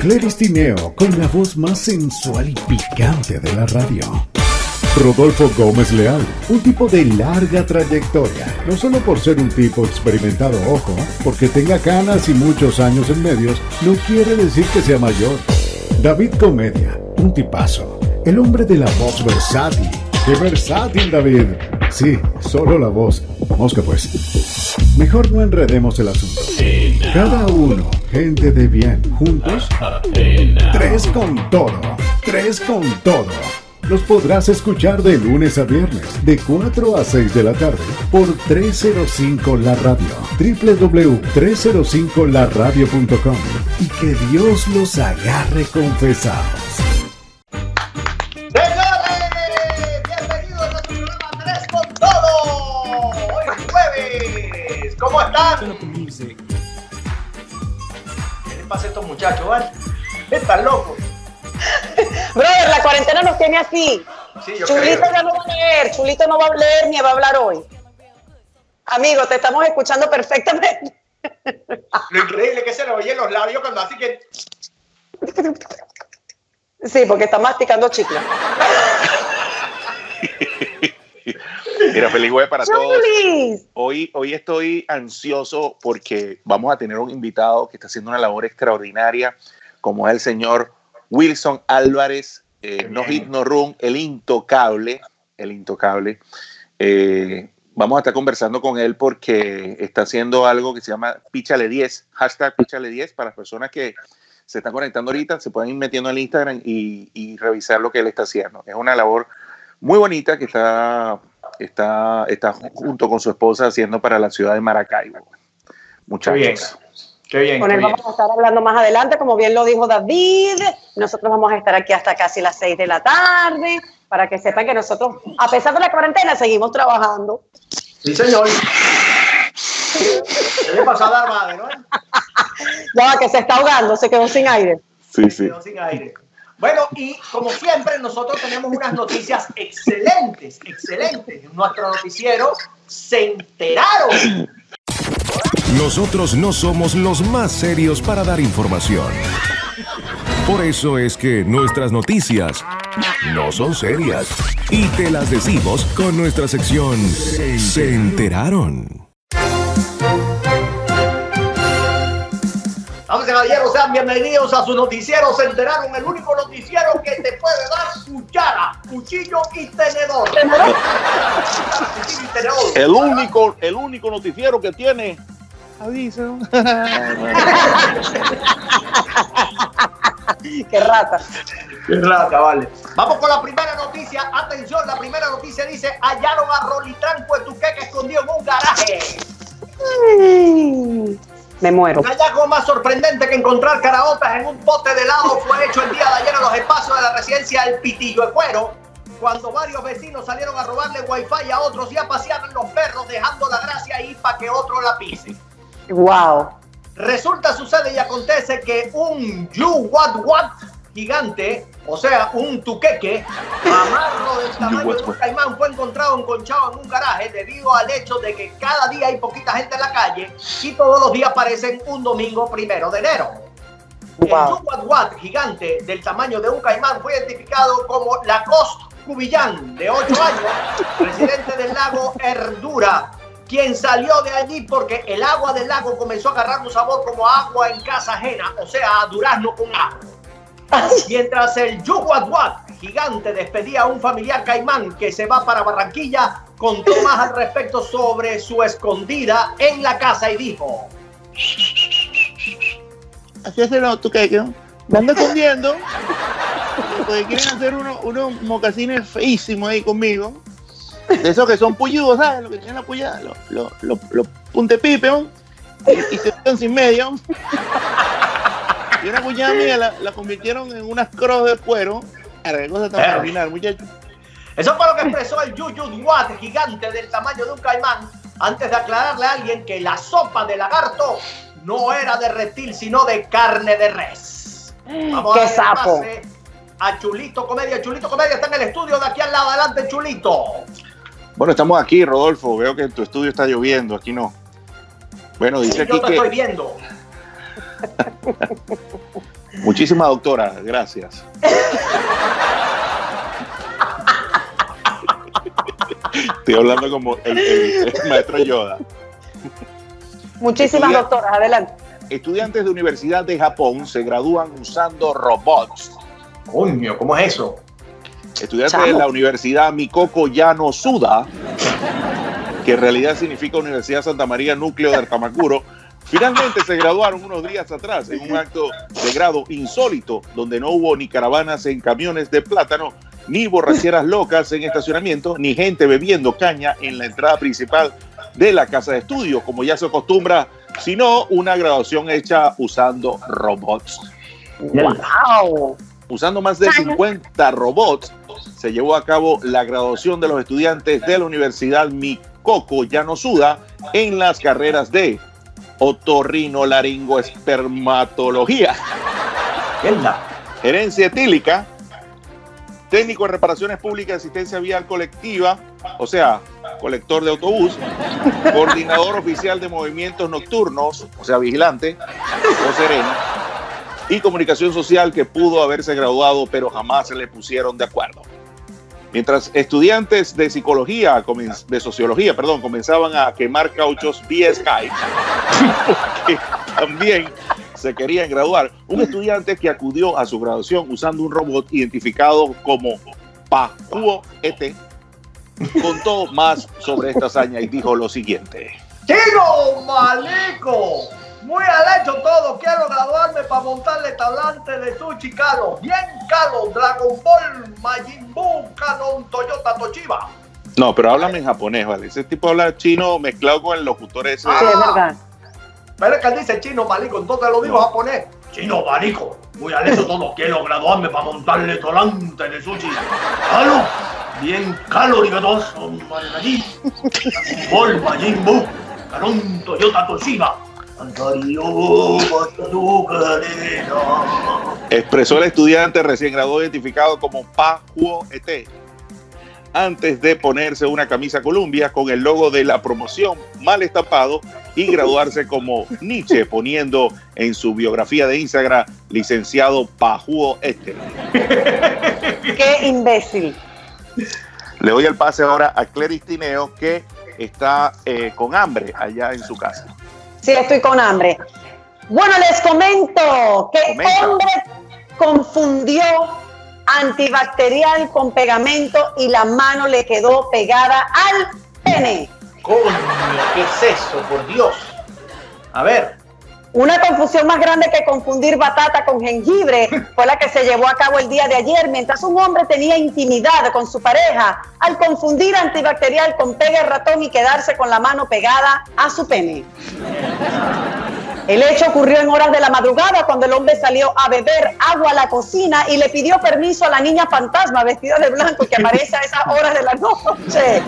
Cleris Tineo con la voz más sensual y picante de la radio. Rodolfo Gómez Leal, un tipo de larga trayectoria, no solo por ser un tipo experimentado, ojo, porque tenga canas y muchos años en medios, no quiere decir que sea mayor. David Comedia, un tipazo, el hombre de la voz versátil. ¡Qué versátil, David! Sí, solo la voz. Mosca pues. Mejor no enredemos el asunto. Cada uno, gente de bien, juntos. Tres con todo. Tres con todo. Los podrás escuchar de lunes a viernes, de 4 a 6 de la tarde, por 305 La Radio, www.305laradio.com. Y que Dios los agarre confesados. ¿Cómo están? ¿Qué les pasa a estos muchachos, vale? Están locos. Brother, la cuarentena nos tiene así. Sí, yo Chulito creo. ya no va a leer, Chulito no va a leer ni va a hablar hoy. Amigo, te estamos escuchando perfectamente. Lo increíble que se le oye en los labios cuando así que. Sí, porque está masticando chicle. Mira, feliz jueves para todos. Hoy, hoy estoy ansioso porque vamos a tener un invitado que está haciendo una labor extraordinaria, como es el señor Wilson Álvarez, eh, no hit, no run, el intocable, el intocable. Eh, vamos a estar conversando con él porque está haciendo algo que se llama Píchale 10, hashtag Píchale 10 para las personas que se están conectando ahorita, se pueden ir metiendo al Instagram y, y revisar lo que él está haciendo. Es una labor muy bonita que está, está, está junto con su esposa haciendo para la ciudad de Maracaibo. Qué bien. Muchachos. Qué bien. Con qué él bien. vamos a estar hablando más adelante, como bien lo dijo David. Nosotros vamos a estar aquí hasta casi las 6 de la tarde, para que sepan que nosotros, a pesar de la cuarentena, seguimos trabajando. Sí, señor. ¿Qué le pasó a dar madre, no? Ya va, que se está ahogando, se quedó sin aire. Sí, sí. Quedó sin aire. Bueno, y como siempre, nosotros tenemos unas noticias excelentes, excelentes. En nuestro noticiero se enteraron. Nosotros no somos los más serios para dar información. Por eso es que nuestras noticias no son serias. Y te las decimos con nuestra sección Se enteraron. Sean bienvenidos a su noticiero. Se enteraron, el único noticiero que te puede dar cuchara, cuchillo y tenedor. Cuchillo y tenedor. El único, el único noticiero que tiene aviso. Qué rata. Qué rata, vale. Vamos con la primera noticia. Atención, la primera noticia dice: hallaron a Rolitranco en Tuqueque escondido en un garaje. Me muero. Un hallazgo más sorprendente que encontrar caraotas en un pote de helado fue hecho el día de ayer en los espacios de la residencia El Pitillo de Cuero, cuando varios vecinos salieron a robarle wifi a otros y a pasear en los perros, dejando la gracia ahí para que otro la pise. Wow. Resulta, sucede y acontece que un you what what gigante, o sea, un tuqueque, amarro del tamaño de un caimán, fue encontrado enconchado en un garaje debido al hecho de que cada día hay poquita gente en la calle y todos los días aparecen un domingo primero de enero. El gigante del tamaño de un caimán fue identificado como Lacoste Cubillán, de 8 años, residente del lago Herdura, quien salió de allí porque el agua del lago comenzó a agarrar un sabor como agua en casa ajena, o sea, a durazno con agua. Mientras el Yuwatwat gigante despedía a un familiar caimán que se va para Barranquilla, contó más al respecto sobre su escondida en la casa y dijo... así hacen los tuqueques, ¿no? Me ando escondiendo porque quieren hacer unos, unos mocasines feísimos ahí conmigo. De esos que son puyudos, ¿sabes? Lo que tienen la los, los, los, los y se quedan sin medio. Y una cuñada mía la, la convirtieron en unas cross de cuero. Qué cosa tan marginal, muchachos. Eso fue lo que expresó el Yuyutwat gigante del tamaño de un caimán antes de aclararle a alguien que la sopa de lagarto no era de reptil, sino de carne de res. Vamos ¡Qué darle sapo! pase A Chulito Comedia. Chulito Comedia está en el estudio de aquí al lado. Adelante, Chulito. Bueno, estamos aquí, Rodolfo. Veo que en tu estudio está lloviendo, aquí no. Bueno, dice Sí, aquí yo te que estoy viendo. Muchísimas doctora, gracias. Estoy hablando como el, el- el maestro Yoda. Muchísimas Estudia- doctoras, adelante. Estudiantes de universidad de Japón se gradúan usando robots. Coño, ¿cómo es eso? Estudiantes Chamo. de la Universidad Mikoko Yano Suda, que en realidad significa Universidad Santa María Núcleo de Artamacuro, finalmente se graduaron unos días atrás en un acto de grado insólito, donde no hubo ni caravanas en camiones de plátano, ni borracheras locas en estacionamiento, ni gente bebiendo caña en la entrada principal de la casa de estudio, como ya se acostumbra, sino una graduación hecha usando robots. ¡Wow! Usando más de 50 robots, se llevó a cabo la graduación de los estudiantes de la Universidad Mikoko Yanosuda en las carreras de otorrinolaringoespermatología, Mierda. gerencia etílica, técnico de reparaciones públicas, asistencia vial colectiva, o sea, colector de autobús, coordinador oficial de movimientos nocturnos, o sea, vigilante, o sereno, y comunicación social que pudo haberse graduado, pero jamás se le pusieron de acuerdo. Mientras estudiantes de psicología, de sociología, perdón, comenzaban a quemar cauchos vía Skype, porque también se querían graduar, un estudiante que acudió a su graduación usando un robot identificado como Pajuo ET, contó más sobre esta hazaña y dijo lo siguiente. ¡Chino, malico! Muy al hecho todo, quiero graduarme para montarle talante de sushi Calo. Bien Calo, Dragon Ball, Majin Buu, Canon, Toyota, Toshiba. No, pero háblame en japonés, ¿vale? Ese tipo habla chino mezclado con el locutor ese. Sí, es verdad. Pero es que él dice chino, malico, entonces lo digo japonés. Chino, malico, muy al hecho todo, quiero graduarme para montarle talante de sushi. Calo, bien Calo, arigato, Majin Ball, Majin Buu, Canon, Toyota, Toshiba. Expresó el estudiante recién graduado identificado como Pajuo ET. Antes de ponerse una camisa Columbia con el logo de la promoción mal estampado y graduarse como Nietzsche, poniendo en su biografía de Instagram licenciado Pajuo ET. ¡Qué imbécil! Le doy el pase ahora a Cleris Tineo, que está eh, con hambre allá en su casa. Sí, estoy con hambre. Bueno, les comento que Comenta. hombre confundió antibacterial con pegamento y la mano le quedó pegada al pene. Coño, ¿qué es eso? Por Dios. A ver, Una confusión más grande que confundir batata con jengibre fue la que se llevó a cabo el día de ayer mientras un hombre tenía intimidad con su pareja al confundir antibacterial con pega ratón y quedarse con la mano pegada a su pene. El hecho ocurrió en horas de la madrugada cuando el hombre salió a beber agua a la cocina y le pidió permiso a la niña fantasma vestida de blanco que aparece a esas horas de la noche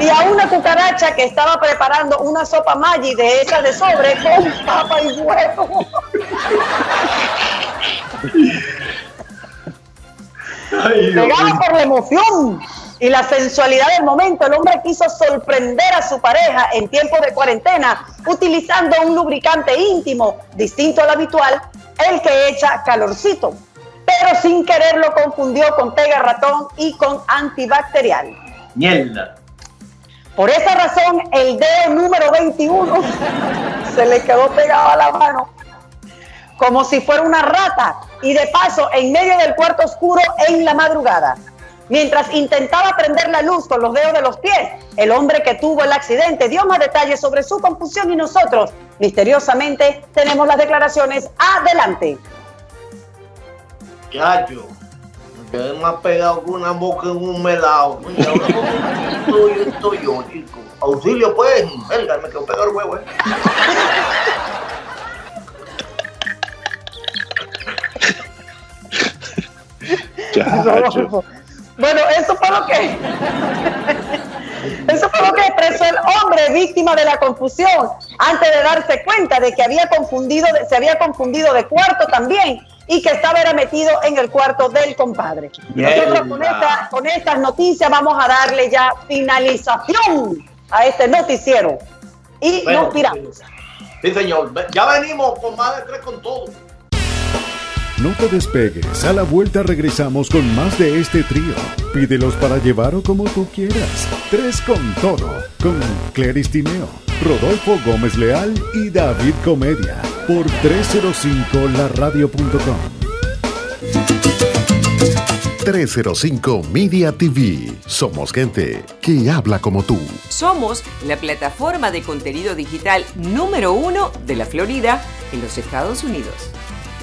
y a una cucaracha que estaba preparando una sopa Maggi de esas de sobre con papa y huevo. Mío. por la emoción y la sensualidad del momento, el hombre quiso sorprender a su pareja en tiempo de cuarentena utilizando un lubricante íntimo distinto al habitual, el que echa calorcito. Pero sin querer lo confundió con pega ratón y con antibacterial. mierda. Por esa razón, el dedo número 21 se le quedó pegado a la mano como si fuera una rata y de paso en medio del cuarto oscuro en la madrugada. Mientras intentaba prender la luz con los dedos de los pies, el hombre que tuvo el accidente dio más detalles sobre su confusión y nosotros, misteriosamente, tenemos las declaraciones adelante. Chacho, me quedé más pegado que una boca en un melado. Estoy, estoy yo, chico. Auxilio, pues. Verga, me quedó pegado el huevo, eh. Chacho. Bueno, eso fue lo que eso fue lo que expresó el hombre víctima de la confusión antes de darse cuenta de que había confundido, se había confundido de cuarto también y que estaba era metido en el cuarto del compadre. Nosotros con, esta- con estas noticias vamos a darle ya finalización a este noticiero y Bueno, nos tiramos. Sí, señor. Ya venimos con más de tres con todo. No te despegues, a la vuelta regresamos con más de este trío. Pídelos para llevar o como tú quieras. Tres con todo, con Cleris Tineo, Rodolfo Gómez Leal y David Comedia, por 305laradio.com. 305 Media TV. Somos gente que habla como tú. Somos la plataforma de contenido digital número uno de la Florida en los Estados Unidos.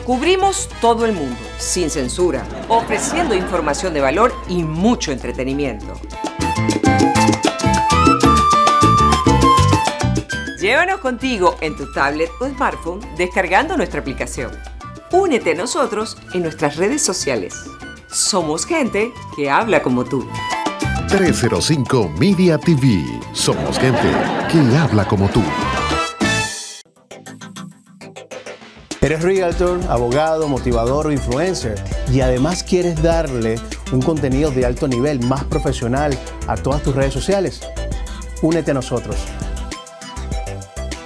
Cubrimos todo el mundo, sin censura, ofreciendo información de valor y mucho entretenimiento. Llévanos contigo en tu tablet o smartphone descargando nuestra aplicación. Únete a nosotros en nuestras redes sociales. Somos gente que habla como tú. 305 Media TV. Somos gente que habla como tú. Eres realtor, abogado, motivador o influencer y además quieres darle un contenido de alto nivel, más profesional a todas tus redes sociales. Únete a nosotros.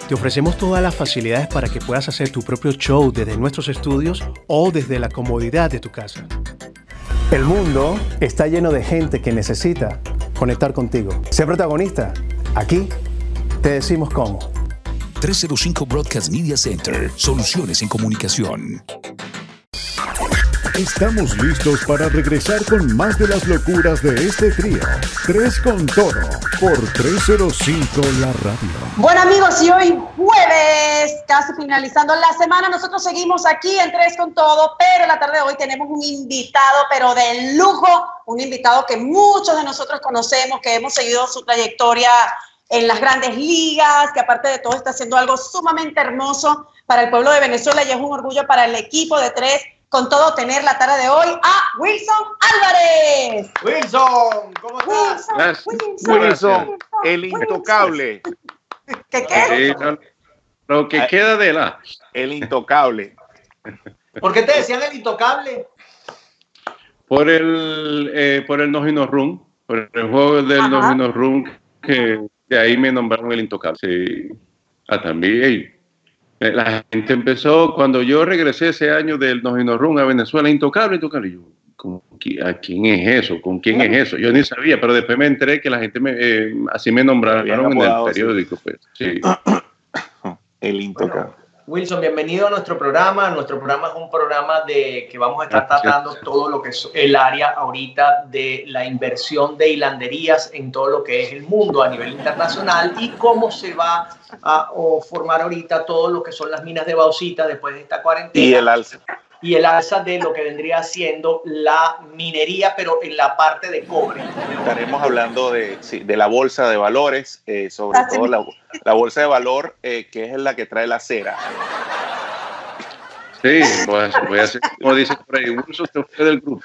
Te ofrecemos todas las facilidades para que puedas hacer tu propio show desde nuestros estudios o desde la comodidad de tu casa. El mundo está lleno de gente que necesita conectar contigo. Sé protagonista. Aquí te decimos cómo. 305 Broadcast Media Center. Soluciones en comunicación. Estamos listos para regresar con más de las locuras de este trío. Tres con todo por 305 La Radio. Bueno amigos, y hoy jueves, casi finalizando la semana, nosotros seguimos aquí en Tres con Todo, pero la tarde de hoy tenemos un invitado, pero de lujo, un invitado que muchos de nosotros conocemos, que hemos seguido su trayectoria en las grandes ligas, que aparte de todo está haciendo algo sumamente hermoso para el pueblo de Venezuela y es un orgullo para el equipo de Tres con todo tener la tarde de hoy a Wilson Álvarez. Wilson, ¿cómo estás? Gracias. Wilson, Wilson, el intocable. ¿Qué qué? Sí, no, lo que queda de la. El intocable. ¿Por qué te decían el intocable? Por el, eh, por el No Run, por el juego del Ajá. No Run, que de ahí me nombraron el intocable. Sí. Ah, también. ey, eh, La gente empezó, cuando yo regresé ese año del No Run a Venezuela, intocable, intocable. Y yo, ¿con ¿a quién es eso? ¿Con quién es eso? Yo ni sabía, pero después me enteré que la gente me, eh, así me nombraron en el periódico. Pues. Sí. El intocable. Wilson, bienvenido a nuestro programa. Nuestro programa es un programa de que vamos a estar tratando todo lo que es el área ahorita de la inversión de hilanderías en todo lo que es el mundo a nivel internacional y cómo se va a o, formar ahorita todo lo que son las minas de bauxita después de esta cuarentena Y el alza. Y el alza de lo que vendría siendo la minería, pero en la parte de cobre. Estaremos hablando de, sí, de la bolsa de valores, eh, sobre Así todo la, la bolsa de valor eh, que es la que trae la cera. Sí, pues voy a hacer como dice por ahí, Wilson se fue del grupo.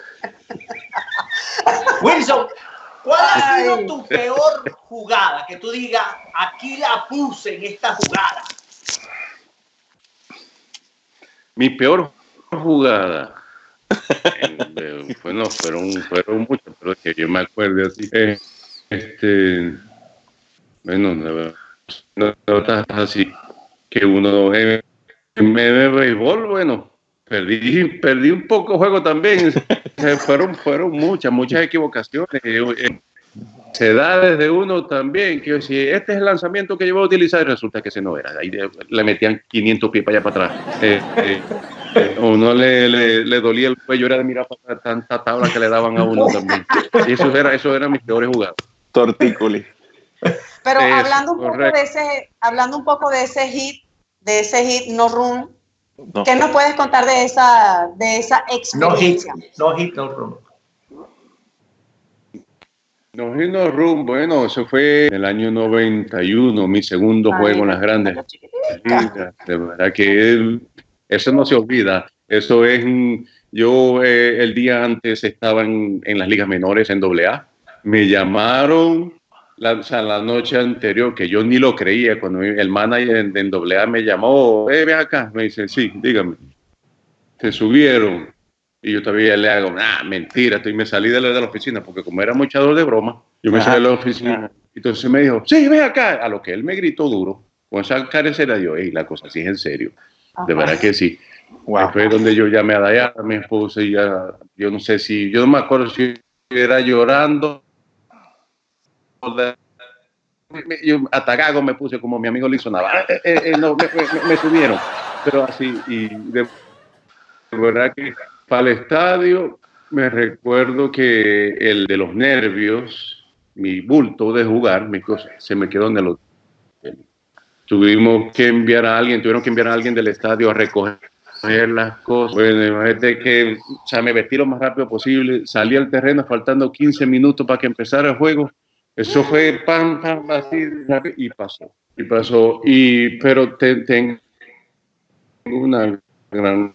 Wilson, ¿cuál ha sido tu peor jugada? Que tú digas, aquí la puse en esta jugada. Mi peor jugada. eh, bueno, fueron, fueron muchas, pero que yo me acuerdo así. Eh, este, bueno, no- no- notas así que uno en en béisbol, bueno, perdí, perdí un poco juego también. Eh, fueron, fueron muchas, muchas equivocaciones. Eh, se da desde uno también, que si este es el lanzamiento que yo voy a utilizar, y resulta que ese no era. Ahí le, metían 500 pies para allá para atrás. Uno le, le, le dolía el cuello, era de mirar para tanta tabla que le daban a uno también. Y eso era, eso eran mis peores jugadas. Tortícoli. Pero Eso, hablando un poco de ese, hablando un poco de ese hit, de ese hit no run, No. ¿qué nos puedes contar de esa, de esa No hit, experiencia? no hit, no run. No, no, Rum, bueno, eso fue en el año 91, mi segundo Ay, juego en las grandes ligas. De verdad que él- eso no se olvida. Eso es, yo eh, el día antes estaba en, en las ligas menores en AA. Me llamaron la, o sea, la noche anterior, que yo ni lo creía, cuando el manager en, en AA me llamó, eh, ven acá, me dice, sí, dígame. Se subieron. Y yo todavía le hago, ah, mentira, y me salí de la, de la oficina, porque como era muchador de broma, yo me Ajá. salí de la oficina. Entonces me dijo, sí, ven acá. A lo que él me gritó duro, con esa carecera, yo, hey, la cosa sí es en serio. De verdad que sí. Ahí Fue donde yo llamé a Dayana, mi esposa, y ya, yo no sé si, yo no me acuerdo si era llorando. Yo atacado me puse como mi amigo hizo Navarro. Eh, eh, eh, no, me, me- me subieron, pero así, y de, de verdad que para el estadio me recuerdo que el de los nervios, mi bulto de jugar, mi cosa, se me quedó en el hotel. Tuvimos que enviar a alguien, tuvieron que enviar a alguien del estadio a recoger las cosas. Bueno, imagínate que, o sea, me vestí lo más rápido posible, salí al terreno faltando 15 minutos para que empezara el juego. Eso fue pam, pam, así, y pasó. Y pasó. Y, pero te- tengo una gran.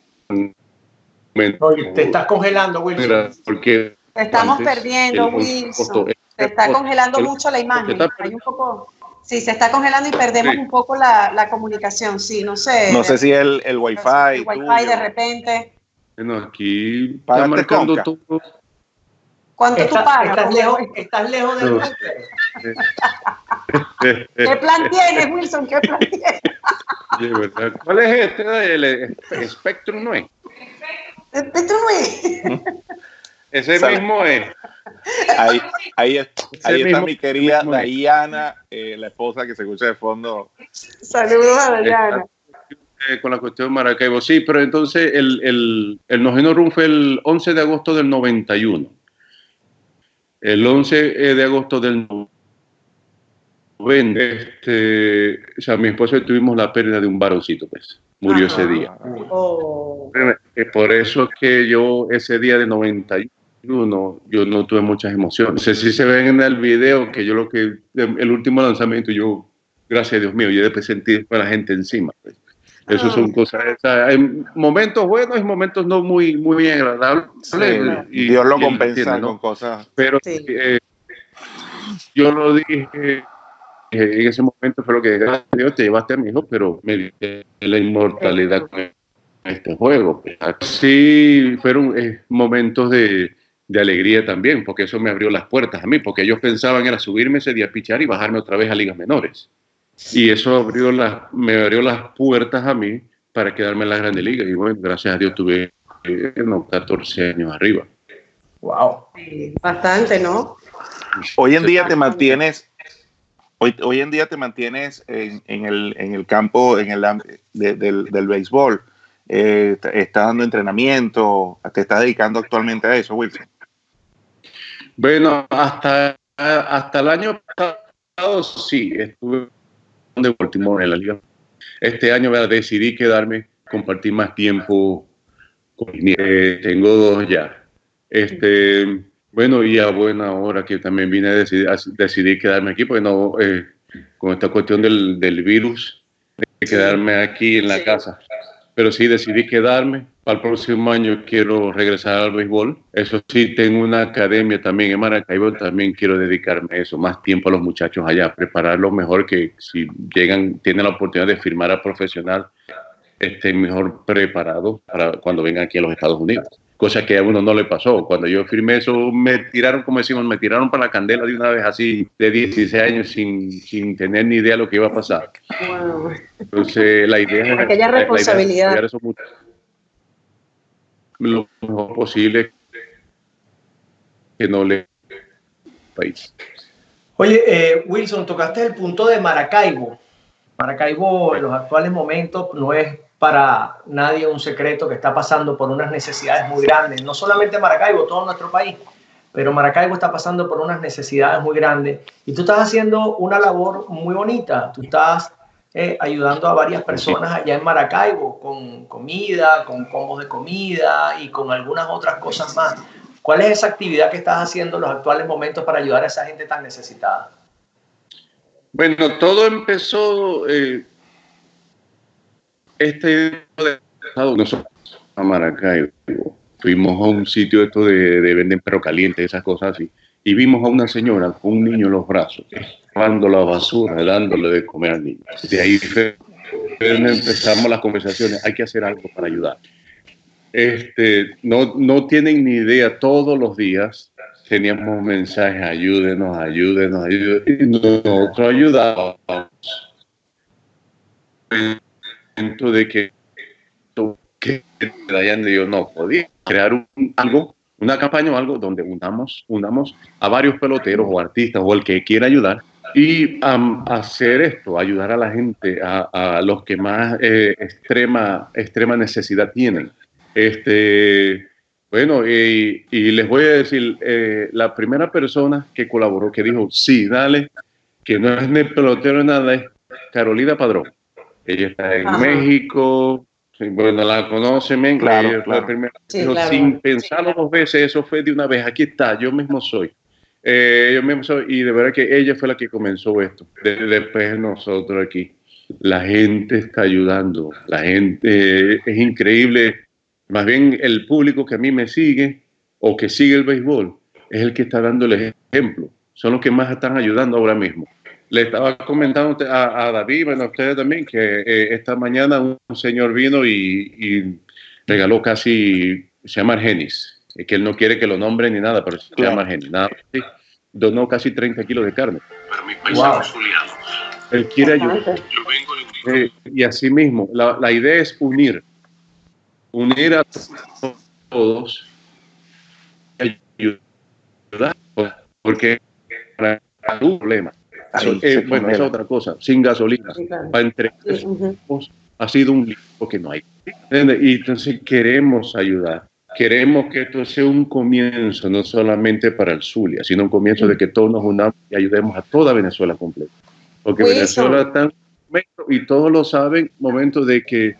Oye, te estás congelando, Wilson. Porque Te estamos perdiendo, el Wilson. costo- Se está el- congelando el- mucho la imagen. Hay un poco, sí, se está congelando y perdemos Sí. un poco la, la comunicación. Sí, no sé. No sé si el, el wifi. el wifi tuyo. de repente. Bueno, aquí está marcando Conca. todo. ¿Cuánto tú Estás, pagas? estás lejos, estás lejos del No. ¿Qué plan tienes, Wilson? ¿Qué plan tienes? ¿Cuál es este? El, Spectrum no es. Este tú no es. Ese mismo es. Ahí, ahí, es- ahí está mismo- mi querida. Diana, eh, la esposa que se escucha de fondo. Saludos a Dayana. Eh, con la cuestión de Maracaibo. Sí, pero entonces el, el, el Nogeno Room fue el 11 de agosto del 91. El 11 de agosto del 90, este, o sea, mi esposa y tuvimos la pérdida de un varoncito, pues. Murió Ajá. ese día. Oh. Eh, Por eso es que yo ese día de 91 yo no tuve muchas emociones. No sé si se ven en el video que yo lo que el último lanzamiento yo gracias a Dios mío yo después sentí a la gente encima. pues. Eso Ah. son cosas, o sea, hay momentos buenos y momentos no muy muy agradables. Sí, y- Dios lo y compensa entiende, ¿no? con cosas. Pero Sí. eh, yo lo dije eh, en ese momento, fue lo que gracias a Dios te llevaste a mi hijo, pero me la inmortalidad con este juego. Sí, fueron eh, momentos de, de alegría también, porque eso me abrió las puertas a mí, porque ellos pensaban era subirme ese día a pichar y bajarme otra vez a ligas menores. Y eso abrió las, me abrió las puertas a mí para quedarme en la Grande Liga. Y bueno, gracias a Dios tuve eh, unos 14 años arriba. Wow. Bastante, ¿no? Hoy en día te mantienes, hoy, hoy en día te mantienes en, en el, en el campo, en el de- del, del béisbol. Eh, estás dando entrenamiento, te estás dedicando actualmente a eso, Wilson. Bueno, hasta, hasta el año pasado sí, estuve de Baltimore en la liga. Este año ¿verdad? decidí quedarme, compartir más tiempo con nietos. Eh, tengo dos ya. Este, bueno, y a buena hora que también vine a decidir, a decidir quedarme aquí, porque no, eh, con esta cuestión del, del virus, de quedarme aquí en la Sí. casa. Pero sí decidí quedarme. Para el próximo año quiero regresar al béisbol. Eso sí, tengo una academia también en Maracaibo. También quiero dedicarme a eso, más tiempo a los muchachos allá, prepararlos mejor que si llegan, tienen la oportunidad de firmar a profesional, estén mejor preparados para cuando vengan aquí a los Estados Unidos. Cosa que a uno no le pasó. Cuando yo firmé eso, me tiraron, como decimos, me tiraron para la candela de una vez así, de 16 años, sin, sin tener ni idea de lo que iba a pasar. Wow. Entonces, la idea es. Aquella la- la idea es responsabilidad. apoyar a esos muchachos Lo mejor posible que no le. país. Oye, eh, Wilson, tocaste el punto de Maracaibo. Maracaibo en los actuales momentos no es para nadie un secreto que está pasando por unas necesidades muy grandes. No solamente Maracaibo, todo nuestro país, pero Maracaibo está pasando por unas necesidades muy grandes. Y tú estás haciendo una labor muy bonita. Tú estás eh, ayudando a varias personas allá en Maracaibo con comida, con combos de comida y con algunas otras cosas más. ¿Cuál es esa actividad que estás haciendo en los actuales momentos para ayudar a esa gente tan necesitada? Bueno, todo empezó. eh, este. Nosotros a Maracaibo. Fuimos a un sitio esto de, de venden perro caliente, esas cosas así. Y vimos a una señora con un niño en los brazos, lavando la basura, dándole de comer al niño. De ahí empezamos las conversaciones. Hay que hacer algo para ayudar. Este, no, no tienen ni idea, todos los días teníamos mensajes, ayúdenos, ayúdenos, ayúdenos. Y nosotros ayudábamos. De que que Dayan dijo, no, podía crear un, algo, una campaña o algo donde unamos, unamos a varios peloteros o artistas o el que quiera ayudar y am, hacer esto, ayudar a la gente, a, a los que más eh, extrema, extrema necesidad tienen. Este, bueno, y, y les voy a decir, eh, la primera persona que colaboró, que dijo, sí, dale, que no es ni pelotero ni nada, es Carolina Padrón. Ella está en Ajá. México, bueno, la conocen, men, Claro, ella fue la claro. primera. Sí, Dijo, claro. sin pensarlo dos veces, eso fue de una vez, aquí está, yo mismo soy. Eh, yo mismo y de verdad que ella fue la que comenzó esto. De- después nosotros aquí. La gente está ayudando, la gente es increíble. Más bien el público que a mí me sigue o que sigue el béisbol es el que está dando el ejemplo. Son los que más están ayudando ahora mismo. Le estaba comentando a, David, bueno, a ustedes también, que eh, esta mañana un señor vino y, y regaló casi, se llama Argenis, eh, que él no quiere que lo nombre ni nada, pero se llama. Nada, sí. donó casi 30 kilos de carne. Wow. Él quiere ayudar. Bastante. Eh, y así mismo, la, la idea es unir, unir a todos, ayudar, porque para un problema. Se eh, bueno, esa es otra cosa, sin gasolina, Sí, claro. para entre Sí, ujú. ha sido un lío que no hay. ¿Entiendes? Y entonces queremos ayudar. Queremos que esto sea un comienzo, no solamente para el Zulia, sino un comienzo de que todos nos unamos y ayudemos a toda Venezuela completa. Porque Wilson. Venezuela está en un momento, y todos lo saben, momento de que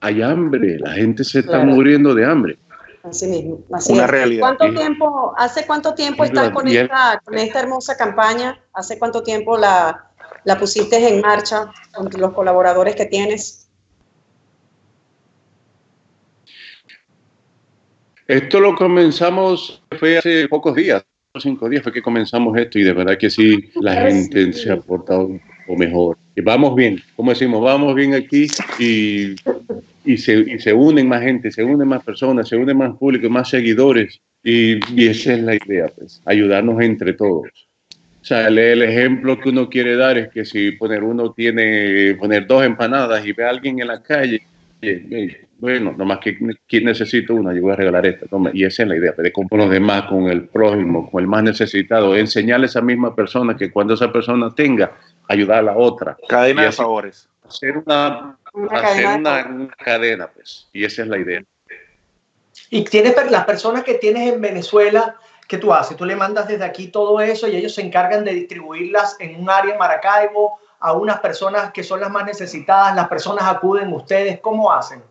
hay hambre, la gente se está Claro. muriendo de hambre. Así mismo. Así Una es. realidad. ¿Cuánto Y- tiempo, hace cuánto tiempo estás con esta, con esta hermosa campaña? ¿Hace cuánto tiempo la, la pusiste en marcha con los colaboradores que tienes? Esto lo comenzamos, fue hace pocos días, cinco días fue que comenzamos esto y de verdad que sí, la gente se ha portado un poco mejor. Y vamos bien, como decimos, vamos bien aquí y, y, se, y se unen más gente, se unen más personas, se unen más público, más seguidores y, y esa es la idea, pues, ayudarnos entre todos. O sea, el, el ejemplo que uno quiere dar es que si poner uno tiene, poner dos empanadas y ve a alguien en la calle, eh, eh, bueno, nomás que, que necesito una, yo voy a regalar esta. toma. Y esa es la idea, de con los demás, con el prójimo, con el más necesitado, enseñarle a esa misma persona que cuando esa persona tenga, ayudar a la otra. Cadena de favores. Hacer una, Una hacer cadena de una, cadena, pues. Y esa es la idea. Y tienes per- las personas que tienes en Venezuela, ¿qué tú haces? Tú le mandas desde aquí todo eso y ellos se encargan de distribuirlas en un área en Maracaibo a unas personas que son las más necesitadas. Las personas acuden a ustedes. ¿Cómo hacen?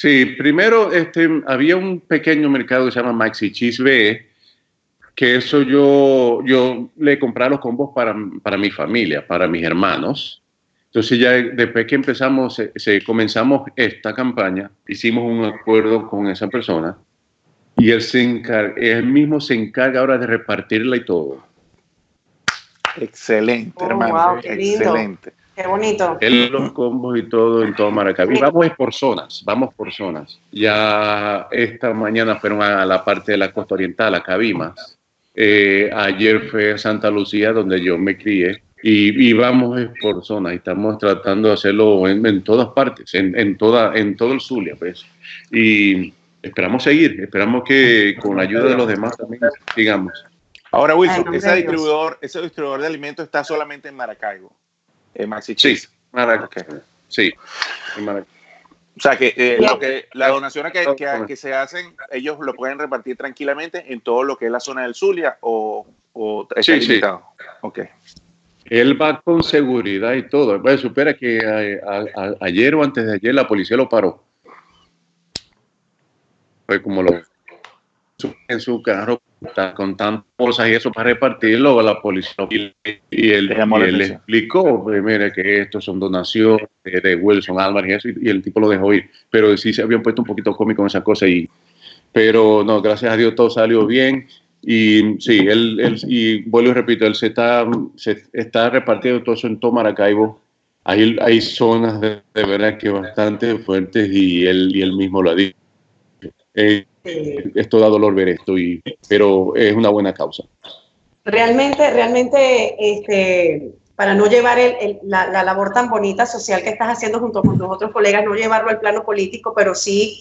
Sí, primero este, había un pequeño mercado que se llama Maxi Cheese B, que eso yo, yo le compraba los combos para, para mi familia, para mis hermanos. Entonces ya después que empezamos, se, se- comenzamos esta campaña, hicimos un acuerdo con esa persona y él, se encar- él mismo se encarga ahora de repartirla y todo. Excelente, Oh, hermano. wow, qué lindo. Excelente. Qué bonito. Él los combos y todo en todo Maracaibo. Y vamos por zonas, vamos por zonas. Ya esta mañana fueron a la parte de la costa oriental, a Cabimas. Eh, ayer fue a Santa Lucía, donde yo me crié. Y, y vamos por zonas. Y estamos tratando de hacerlo en, en todas partes, en, en, toda, en todo el Zulia, pues. Y esperamos seguir, esperamos que con la ayuda de los demás también sigamos. Ahora, Ay, Wilson, no, ese distribuidor, ese distribuidor de alimentos está solamente en Maracaibo. En Maxi Sí, Cheese. Sí, en Maracaibo. O sea que, eh, lo que las donaciones que, que, que se hacen, ellos lo pueden repartir tranquilamente en todo lo que es la zona del Zulia o, o está Sí, sí. limitado. Ok. Él va con seguridad y todo. Pues supera que eh, a- a- ayer o antes de ayer la policía lo paró. Fue como lo en su carro está con tantas cosas y eso para repartirlo la policía y, y él, Le y él explicó pues, mire que estos son donaciones de, de Wilson Álvarez y eso y, y el tipo lo dejó ir. Pero sí se habían puesto un poquito cómico en esa cosa y pero no gracias a Dios todo salió bien y sí él, él y vuelvo y repito él se está se está repartiendo todo eso en todo Maracaibo. Hay, hay zonas de, de verdad que bastante fuertes y él y él mismo lo ha dicho Eh, esto da dolor ver esto, y, pero es una buena causa. Realmente, realmente, este, para no llevar el- el- la, la labor tan bonita social que estás haciendo junto con tus otros colegas, no llevarlo al plano político, pero sí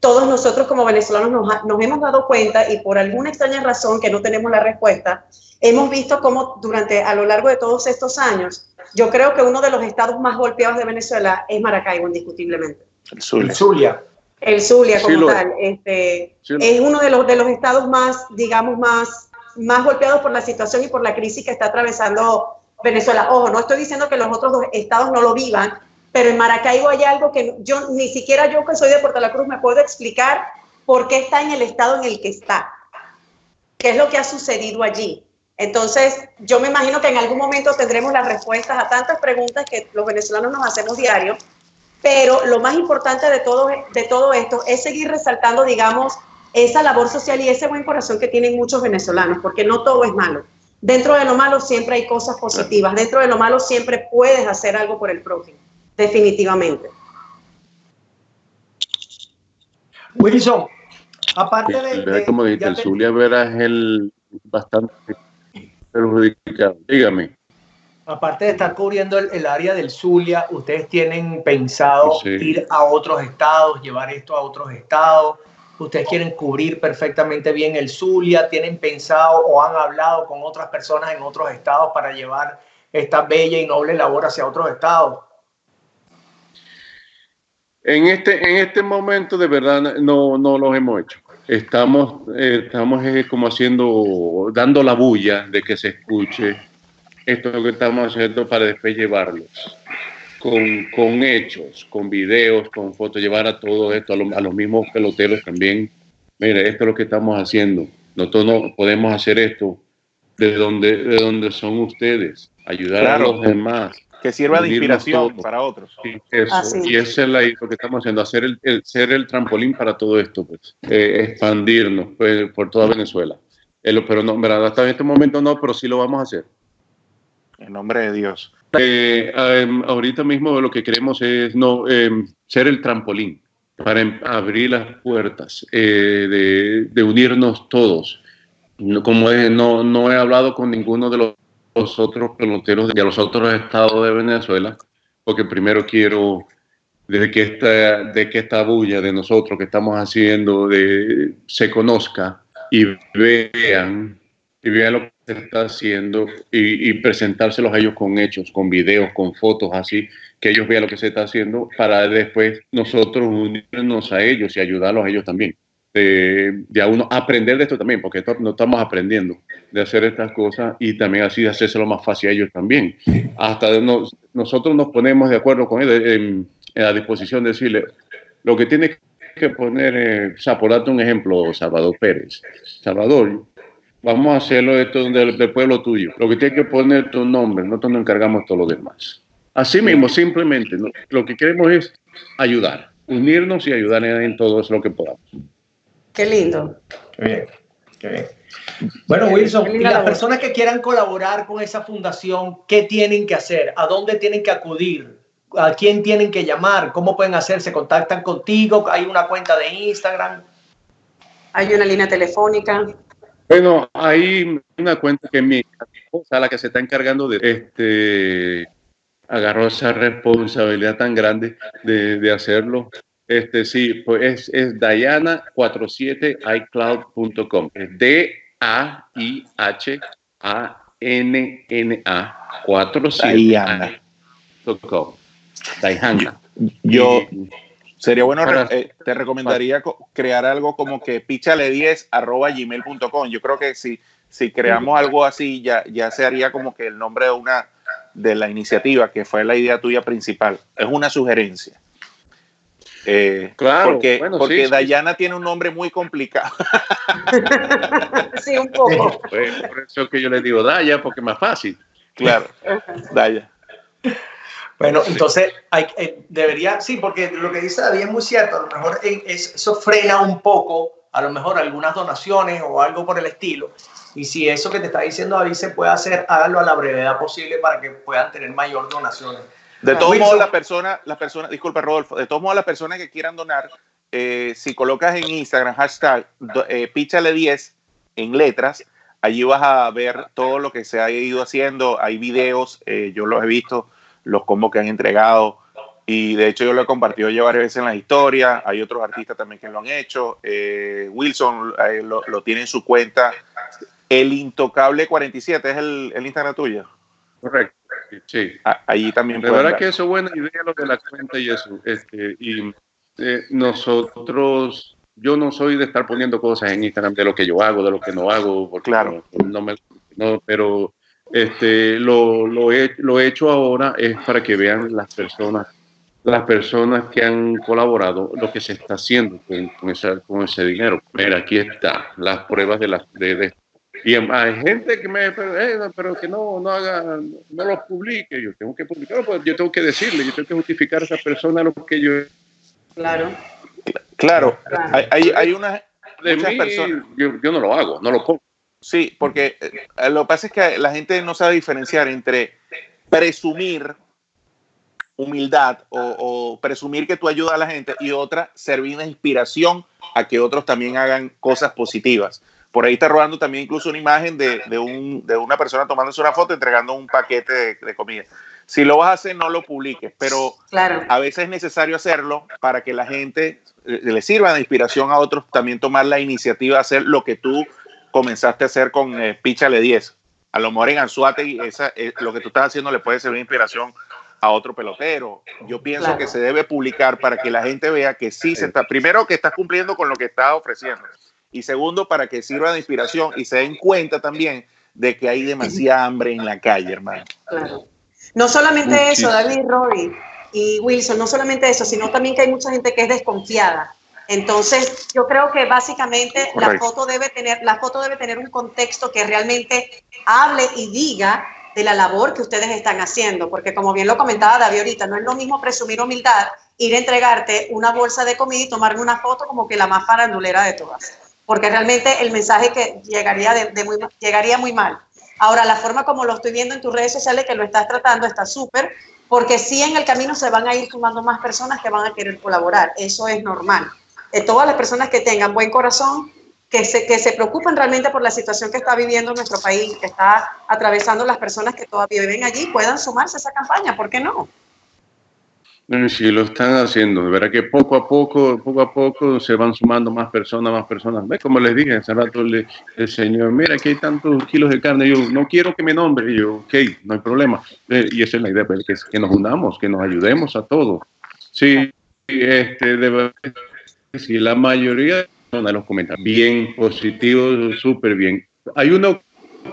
todos nosotros como venezolanos nos, ha- nos hemos dado cuenta y por alguna extraña razón que no tenemos la respuesta, hemos visto cómo durante, a lo largo de todos estos años, yo creo que uno de los estados más golpeados de Venezuela es Maracaibo, indiscutiblemente. El Zulia. Zulia. El Zulia como tal, este, Sí, lo- es uno de los, de los estados más, digamos, más, más golpeados por la situación y por la crisis que está atravesando Venezuela. Ojo, no estoy diciendo que los otros dos estados no lo vivan, pero en Maracaibo hay algo que yo, ni siquiera yo que soy de Puerto La Cruz me puedo explicar por qué está en el estado en el que está. ¿Qué es lo que ha sucedido allí? Entonces, yo me imagino que en algún momento tendremos las respuestas a tantas preguntas que los venezolanos nos hacemos diario, pero lo más importante de todo, de todo esto es seguir resaltando, digamos, esa labor social y ese buen corazón que tienen muchos venezolanos, porque no todo es malo. Dentro de lo malo siempre hay cosas positivas, dentro de lo malo siempre puedes hacer algo por el prójimo, definitivamente. Wilson, aparte de... Verá, de- como dijiste, ya el Zulia Vera es el bastante perjudicado. Dígame. Aparte de estar cubriendo el, el área del Zulia, ustedes tienen pensado Sí. ir a otros estados, llevar esto a otros estados. Ustedes quieren cubrir perfectamente bien el Zulia, tienen pensado o han hablado con otras personas en otros estados para llevar esta bella y noble labor hacia otros estados. En este, en este momento de verdad no, no los hemos hecho. Estamos, eh, estamos eh, como haciendo, dando la bulla de que se escuche esto que estamos haciendo para después llevarlos con, con hechos, con videos, con fotos, llevar a todo esto, a, lo- a los mismos peloteros también. Mire, esto es lo que estamos haciendo. Nosotros no podemos hacer esto de donde, de donde son ustedes, ayudar Claro. a los demás. Que sirva de inspiración todos. para otros. Sí, eso. Y ese es la- lo que estamos haciendo, hacer el, el- ser el trampolín para todo esto, pues, eh, expandirnos pues, por toda Venezuela. Eh, lo- pero no, en verdad, hasta en este momento no, pero sí lo vamos a hacer. En nombre de Dios. Eh, em, ahorita mismo lo que queremos es no em, ser el trampolín para em- abrir las puertas, eh, de, de unirnos todos. No, como es, no, no he hablado con ninguno de los, los otros peloteros de los otros estados de Venezuela, porque primero quiero de que esta, de que esta bulla de nosotros que estamos haciendo de, se conozca y vean y vean lo se está haciendo y, y presentárselos a ellos con hechos, con videos, con fotos, así, que ellos vean lo que se está haciendo para después nosotros unirnos a ellos y ayudarlos a ellos también. De, de a uno aprender de esto también, porque esto no estamos aprendiendo de hacer estas cosas y también así de hacérselo más fácil a ellos también. Hasta nos- nosotros nos ponemos de acuerdo con ellos en, en a disposición de decirle lo que tiene que poner, eh, o sea, por darte un ejemplo, Salvador Pérez. Salvador, vamos a hacerlo esto del, del pueblo tuyo. Lo que tiene que poner tu nombre, nosotros nos encargamos todo lo demás. Así mismo, simplemente, ¿no? lo que queremos es ayudar, unirnos y ayudar en, todo eso lo que podamos. Qué lindo. Qué bien, qué bien. Bueno, Wilson, Qué y las personas que quieran colaborar con esa fundación, ¿qué tienen que hacer? ¿A dónde tienen que acudir? ¿A quién tienen que llamar? ¿Cómo pueden hacer? ¿Se contactan contigo? ¿Hay una cuenta de Instagram? Hay una línea telefónica. Bueno, hay una cuenta que mi esposa, la que se está encargando de este, agarró esa responsabilidad tan grande de, de hacerlo. Este sí, pues es, es Diana47icloud.com. Es D-A-I-H-A-N-N-A 47 Diana. Yo Y- sería bueno, eh, te recomendaría co- crear algo como que píchale10 arroba gmail.com. Yo creo que si, si creamos algo así, ya, ya se haría como que el nombre de una de la iniciativa, que fue la idea tuya principal. Es una sugerencia. Eh, Claro, porque, bueno, porque sí, sí. Dayana tiene un nombre muy complicado. Sí, un poco. Pues, por eso es que yo le digo Daya, porque es más fácil. Claro, Daya. Bueno, entonces hay, eh, debería, sí, porque lo que dice David es muy cierto, a lo mejor es- eso frena un poco, a lo mejor algunas donaciones o algo por el estilo. Y si eso que te está diciendo David se puede hacer, hágalo a la brevedad posible para que puedan tener mayor donaciones. De Ah, todos Wilson. modos, las personas, las personas, disculpa Rodolfo, de todos modos, las personas que quieran donar, eh, si colocas en Instagram hashtag eh, píchale 10 en letras, Allí vas a ver todo lo que se ha ido haciendo. Hay videos, eh, yo los he visto, los combos que han entregado. Y de hecho yo lo he compartido ya varias veces en las historias. Hay otros artistas también que lo han hecho. Eh, Wilson eh, lo, lo tiene en su cuenta. El Intocable 47 es el, el Instagram tuyo. Correcto. Sí. Ah, allí también pueden verdad ver. que eso es buena idea lo de la cuenta y eso. Este, y eh, nosotros, yo no soy de estar poniendo cosas en Instagram de lo que yo hago, de lo que no hago, porque Claro. no, no me, no, pero este, lo, lo, he, lo he hecho ahora es para que vean las personas, las personas que han colaborado, lo que se está haciendo con, con esa- con ese dinero. Mira, aquí está, las pruebas de las de, de- y hay gente que me pero, eh, pero que no, no haga, no los publique. Yo tengo que publicarlo, pues yo tengo que decirle, yo tengo que justificar a esa persona lo que yo Claro. Claro, Claro. hay, hay, hay unas de muchas mí, personas. yo, yo no lo hago, no lo pongo. Sí, porque eh, lo que pasa es que la gente no sabe diferenciar entre presumir humildad o, o presumir que tú ayudas a la gente y otra, servir de inspiración a que otros también hagan cosas positivas. Por ahí está rodando también incluso una imagen de, de, un, de una persona tomándose una foto entregando un paquete de, de comida. Si lo vas a hacer, no lo publiques, pero Claro. a veces es necesario hacerlo para que la gente eh, le sirva de inspiración a otros también tomar la iniciativa de hacer lo que tú comenzaste a hacer con eh, Píchale 10. A lo mejor en Anzuategui, esa, eh, lo que tú estás haciendo le puede servir inspiración a otro pelotero. Yo pienso Claro. que se debe publicar para que la gente vea que sí se está, primero que estás cumpliendo con lo que estás ofreciendo y segundo para que sirva de inspiración y se den cuenta también de que hay demasiada hambre en la calle, hermano. Claro. No solamente eso. David, Rory y Wilson, no solamente eso, sino también que hay mucha gente que es desconfiada. Entonces, yo creo que básicamente la foto debe tener, la foto debe tener un contexto que realmente hable y diga de la labor que ustedes están haciendo, porque como bien lo comentaba David ahorita, no es lo mismo presumir humildad, ir a entregarte una bolsa de comida y tomarme una foto como que la más farandulera de todas, porque realmente el mensaje que llegaría, de, de muy, llegaría muy mal. Ahora, la forma como lo estoy viendo en tus redes sociales que lo estás tratando está súper, porque sí en el camino se van a ir sumando más personas que van a querer colaborar. Eso es normal. De todas las personas que tengan buen corazón, que se, que se preocupen realmente por la situación que está viviendo nuestro país, que está atravesando las personas que todavía viven allí, puedan sumarse a esa campaña. ¿Por qué no? Eh, Sí, lo están haciendo. De verdad que poco a poco, poco a poco se van sumando más personas, más personas. ¿Ves? Como les dije hace rato le- el señor, mira, aquí hay tantos kilos de carne. Yo no quiero que me nombre. Y yo, ok, no hay problema. Eh, y esa es la idea, pues, que, que nos unamos, que nos ayudemos a todos. Sí, este, de verdad, sí, la mayoría de personas los comentan bien positivos, súper bien. Hay uno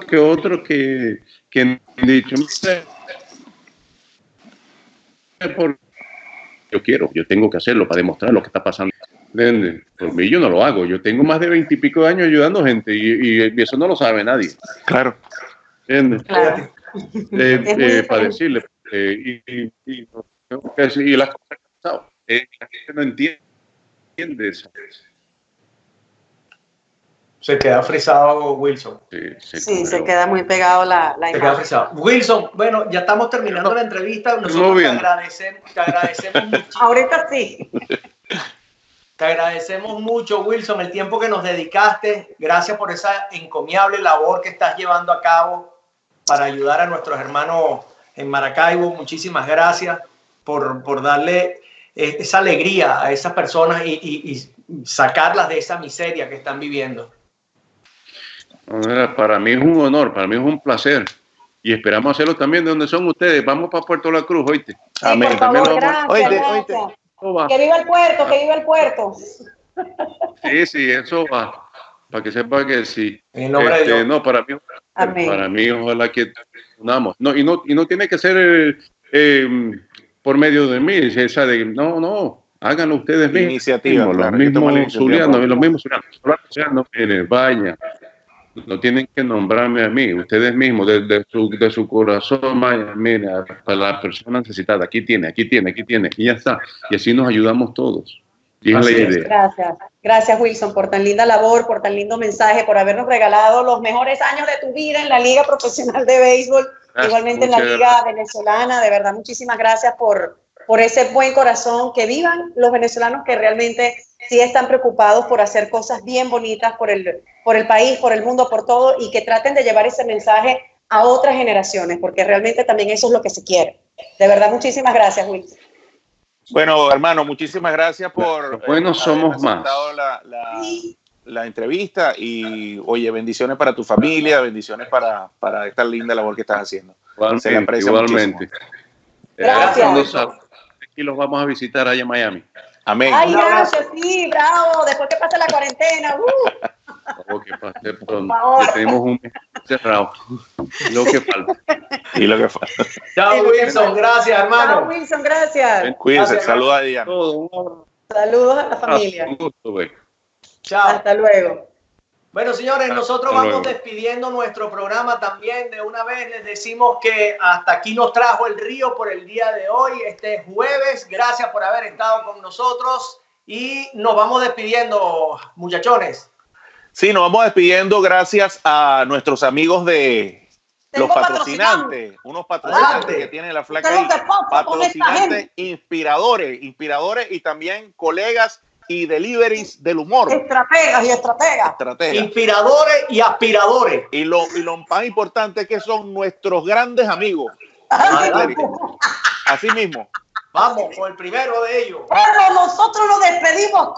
que otro que, que han dicho, "Mira, por yo quiero, yo tengo que hacerlo para demostrar lo que está pasando. Por mí yo no lo hago. Yo tengo más de veintipico de años ayudando gente y, y eso no lo sabe nadie. Claro. ¿Entiendes? Claro. Eh, eh, para decirle. eh, y, y, y, y las cosas que han pasado. Eh, la gente no entiende, entiende eso. Se queda frisado Wilson. Sí, se Sí, se cobró. queda muy pegado la, la Se queda frisado. Wilson, bueno, ya estamos terminando la entrevista. Nosotros te agradecemos, te agradecemos mucho. Ahorita sí. Te agradecemos mucho, Wilson, el tiempo que nos dedicaste. Gracias por esa encomiable labor que estás llevando a cabo para ayudar a nuestros hermanos en Maracaibo. Muchísimas gracias por, por darle esa alegría a esas personas y, y- y sacarlas de esa miseria que están viviendo. Mira, Para mí es un honor, para mí es un placer. Y esperamos hacerlo también de donde son ustedes. Vamos para Puerto La Cruz, oíste. Sí, Amén. por favor, gracias, Oíste, gracias. oíste. Eso va. Que viva el puerto, que viva el puerto. Sí, sí, eso va. Para que sepa que sí. En el nombre de Este, Dios. no, para mí, Amén. para mí, ojalá que unamos. No, y no, y no tiene que ser eh, eh, por medio de mí, esa de, no, no, háganlo ustedes mismos. Iniciativa, los claro, mismos zulianos, los mismos zulianos. Zulianos, mire, vaya, no tienen que nombrarme a mí, ustedes mismos, desde su, de su corazón, vaya, mira, para la persona necesitada, aquí tiene, aquí tiene, aquí tiene, y ya está. Y así nos ayudamos todos. Idea. Gracias. Gracias, Wilson, por tan linda labor, por tan lindo mensaje, por habernos regalado los mejores años de tu vida en la Liga Profesional de Béisbol, Gracias, igualmente en la Liga gracias. Venezolana. De verdad, muchísimas gracias por, por ese buen corazón. Que vivan los venezolanos que realmente sí están preocupados por hacer cosas bien bonitas por el, por el país, por el mundo, por todo, y que traten de llevar ese mensaje a otras generaciones, porque realmente también eso es lo que se quiere. De verdad, muchísimas gracias, Wilson. Bueno, hermano, muchísimas gracias por... Bueno, eh, somos haber más. La, la- la entrevista y, oye, bendiciones para tu familia, bendiciones para, para esta linda labor que estás haciendo. Se le Igualmente, aprecia igualmente. Gracias. Cuando sal- aquí los vamos a visitar allá en Miami. Amén. Ay, gracias, sí, bravo. Después que pase la cuarentena. uh. Por favor, que pase pronto. tenemos un mes cerrado. Lo que falta. Y lo que falta. Chao, Wilson. Gracias, Chao, hermano. Wilson, gracias. Cuídense, saluda a Diana. Saludos a la familia. Un gusto, güey. Chao. Hasta luego. Bueno, señores, nosotros Hasta vamos luego. despidiendo nuestro programa también. De una vez les decimos que hasta aquí nos trajo el río por el día de hoy, este jueves. Gracias por haber estado con nosotros y nos vamos despidiendo, muchachones. Sí, nos vamos despidiendo gracias a nuestros amigos de Tengo los patrocinantes, unos patrocinantes que tiene la flaca ahí, con patrocinantes inspiradores, inspiradores y también colegas y deliveries del humor, Estrategas y estrategas. estrategas. Inspiradores y aspiradores. Y lo, y lo más importante es que son nuestros grandes amigos. Así mismo. Vamos con el primero de ellos. Bueno, nosotros nos despedimos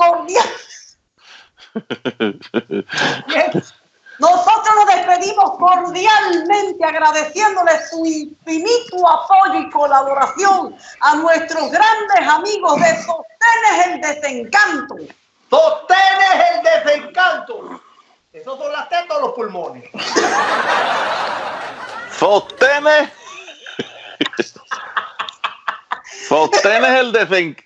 Nosotros nos despedimos cordialmente agradeciéndole su infinito apoyo y colaboración a nuestros grandes amigos de Sostenes el Desencanto. Sostenes el desencanto. Esos son las tetas o los pulmones. Sostenes. Sostenes el desen.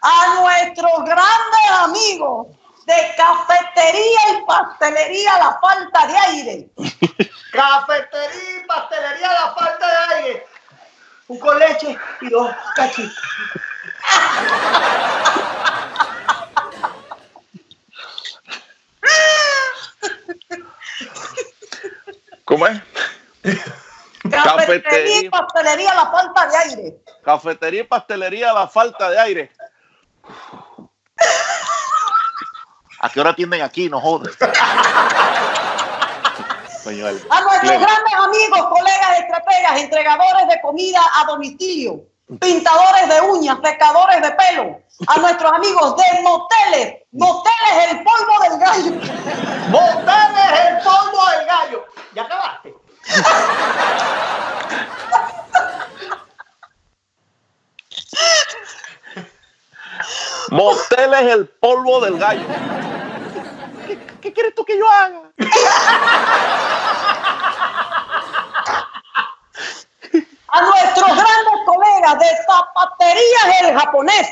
A nuestros grandes amigos de Cafetería y Pastelería La Falta de Aire. Cafetería y pastelería La Falta de Aire. Un con leche y dos cachitos. ¿Cómo es? Cafetería y Pastelería La Falta de Aire. Cafetería y pastelería La Falta de Aire. ¿A qué hora atienden aquí? No vale. A nuestros grandes amigos, colegas, estrategas, entregadores de comida a domicilio, pintadores de uñas, secadores de pelo. A nuestros amigos de moteles, moteles el polvo del gallo. Moteles el polvo del gallo. ¿Ya acabaste? Moteles el polvo del gallo. ¿Qué, qué quieres tú que yo haga? A nuestros grandes colegas de zapaterías el japonés.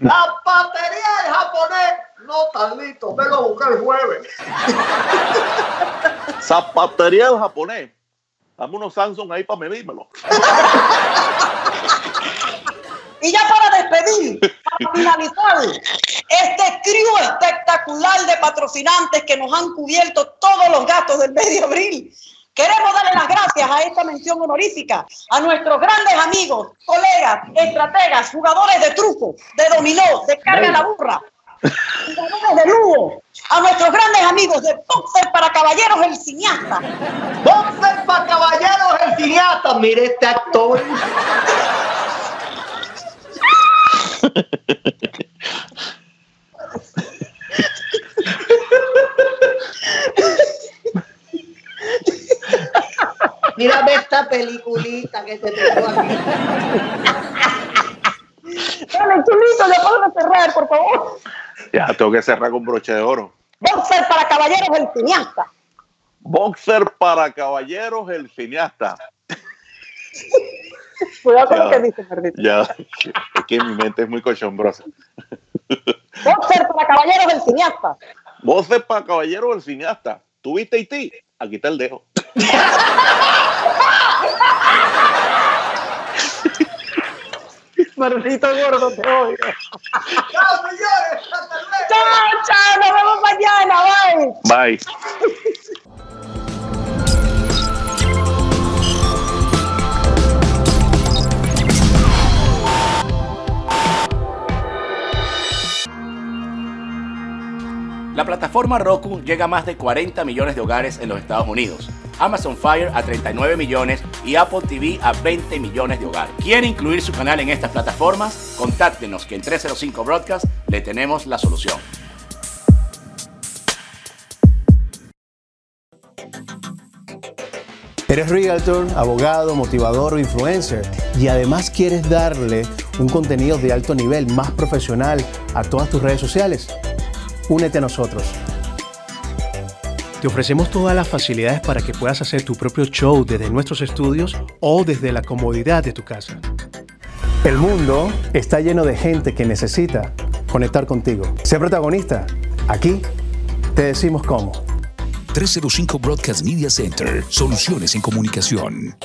La batería del japonés no tan listo. Vengo a buscar el jueves. Zapatería del japonés. Dame unos Samsung ahí para medírmelo. Y ya para despedir, para finalizar, este crew espectacular de patrocinantes que nos han cubierto todos los gastos del mes de abril. Queremos darle las gracias a esta mención honorífica a nuestros grandes amigos, colegas, estrategas, jugadores de truco, de dominó, de carga la burra, jugadores de lugo, a nuestros grandes amigos de Boxer para Caballeros el Cineasta, Boxer para caballeros el cineasta. Mire este actor. Mírame esta peliculita que te tengo aquí. Dale, chulito, ya puedo cerrar, por favor. Ya, tengo que cerrar con broche de oro. Boxer para Caballeros el Cineasta. Boxer para caballeros, el cineasta. Cuidado con Ya. lo que dice, Perdito. Ya, es que mi mente es muy cochombrosa. Boxer para Caballeros el Cineasta. Boxer para caballeros, el cineasta. ¿Tuviste ti? Aquí está el dejo. Maldito gordo, te odio. ¡Chao, señores! ¡Hasta luego! Chao, chao, nos vemos mañana, bye. Bye. La plataforma Roku llega a más de 40 millones de hogares en los Estados Unidos. Amazon Fire a 39 millones y Apple TV a 20 millones de hogares. ¿Quiere incluir su canal en estas plataformas? Contáctenos que en 305 Broadcast le tenemos la solución. Eres realtor, abogado, motivador o influencer y además quieres darle un contenido de alto nivel, más profesional a todas tus redes sociales. Únete a nosotros. Te ofrecemos todas las facilidades para que puedas hacer tu propio show desde nuestros estudios o desde la comodidad de tu casa. El mundo está lleno de gente que necesita conectar contigo. Sé protagonista. Aquí te decimos cómo. 305 Broadcast Media Center. Soluciones en comunicación.